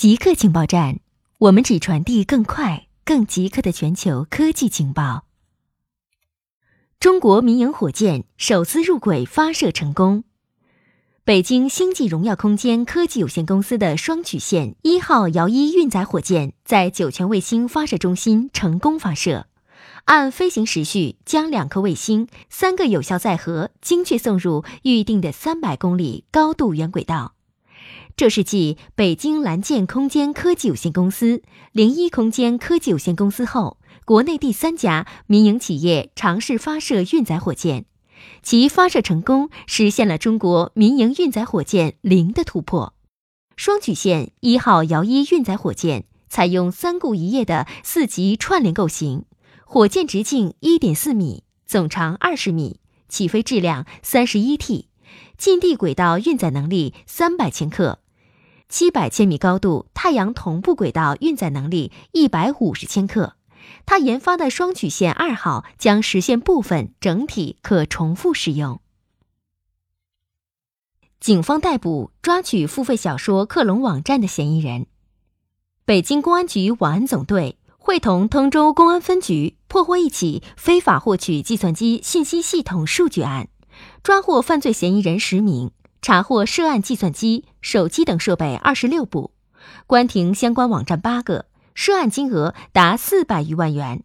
极客情报站，我们只传递更快、更极客的全球科技情报。中国民营火箭首次入轨发射成功。北京星际荣耀空间科技有限公司的双曲线一号遥一运载火箭在酒泉卫星发射中心成功发射，按飞行时序将两颗卫星三个有效载荷精确送入预定的三百公里高度原轨道。这是继北京蓝箭空间科技有限公司、零一空间科技有限公司后，国内第三家民营企业尝试发射运载火箭，其发射成功，实现了中国民营运载火箭零的突破。双曲线一号遥一运载火箭采用三顾一叶的四级串联构型，火箭直径一点四米，总长二十米，起飞质量三十一 T，近地轨道运载能力三百千克。七百千米高度太阳同步轨道运载能力一百五十千克，它研发的双曲线二号将实现部分、整体可重复使用。警方逮捕抓取付费小说克隆网站的嫌疑人。北京公安局网安总队会同通州公安分局破获一起非法获取计算机信息系统数据案，抓获犯罪嫌疑人十名。查获涉案计算机、手机等设备二十六部，关停相关网站八个，涉案金额达四百余万元。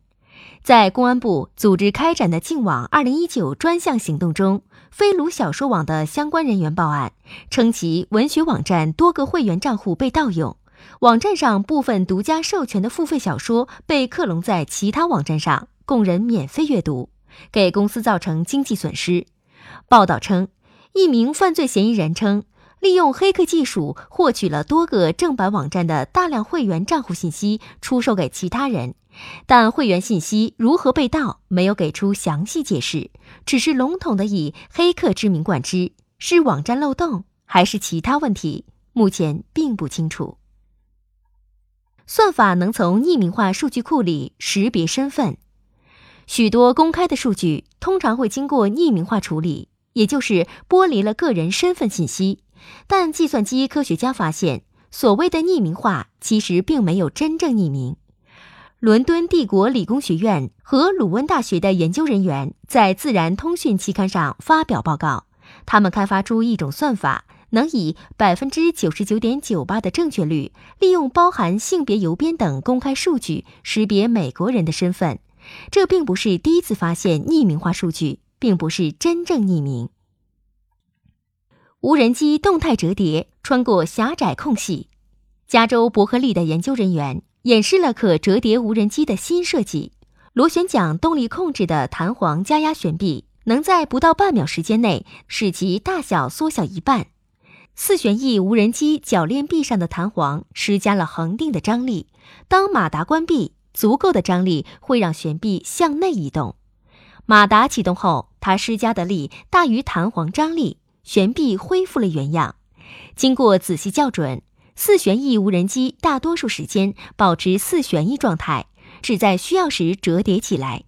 在公安部组织开展的“净网二零一九”专项行动中，飞卢小说网的相关人员报案，称其文学网站多个会员账户被盗用，网站上部分独家授权的付费小说被克隆在其他网站上，供人免费阅读，给公司造成经济损失。报道称。一名犯罪嫌疑人称，利用黑客技术获取了多个正版网站的大量会员账户信息，出售给其他人。但会员信息如何被盗，没有给出详细解释，只是笼统的以黑客之名冠之。是网站漏洞，还是其他问题？目前并不清楚。算法能从匿名化数据库里识别身份，许多公开的数据通常会经过匿名化处理。也就是剥离了个人身份信息，但计算机科学家发现，所谓的匿名化其实并没有真正匿名。伦敦帝国理工学院和鲁汶大学的研究人员在《自然通讯》期刊上发表报告，他们开发出一种算法，能以百分之九十九点九八的正确率，利用包含性别邮编等公开数据识别美国人的身份。这并不是第一次发现匿名化数据。并不是真正匿名。无人机动态折叠穿过狭窄空隙，加州伯克利的研究人员演示了可折叠无人机的新设计——螺旋桨动力控制的弹簧加压悬臂，能在不到半秒时间内使其大小缩小一半。四旋翼无人机铰链臂上的弹簧施加了恒定的张力，当马达关闭，足够的张力会让悬臂向内移动。马达启动后，它施加的力大于弹簧张力，悬臂恢复了原样。经过仔细校准，四旋翼无人机大多数时间保持四旋翼状态，只在需要时折叠起来。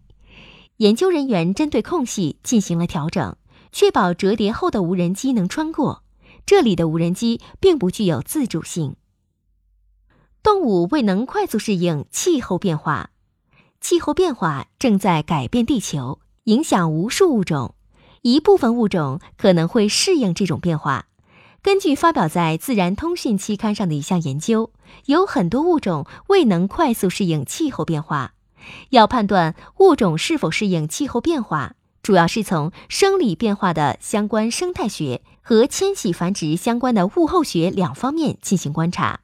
研究人员针对空隙进行了调整，确保折叠后的无人机能穿过。这里的无人机并不具有自主性。动物未能快速适应气候变化，气候变化正在改变地球。影响无数物种，一部分物种可能会适应这种变化。根据发表在《自然通讯》期刊上的一项研究，有很多物种未能快速适应气候变化。要判断物种是否适应气候变化，主要是从生理变化的相关生态学和迁徙繁殖相关的物候学两方面进行观察。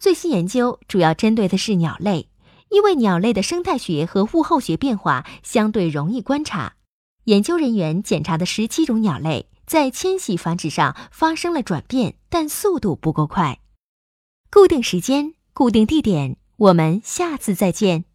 最新研究主要针对的是鸟类。因为鸟类的生态学和物候学变化相对容易观察，研究人员检查的十七种鸟类在迁徙繁殖上发生了转变，但速度不够快。固定时间，固定地点，我们下次再见。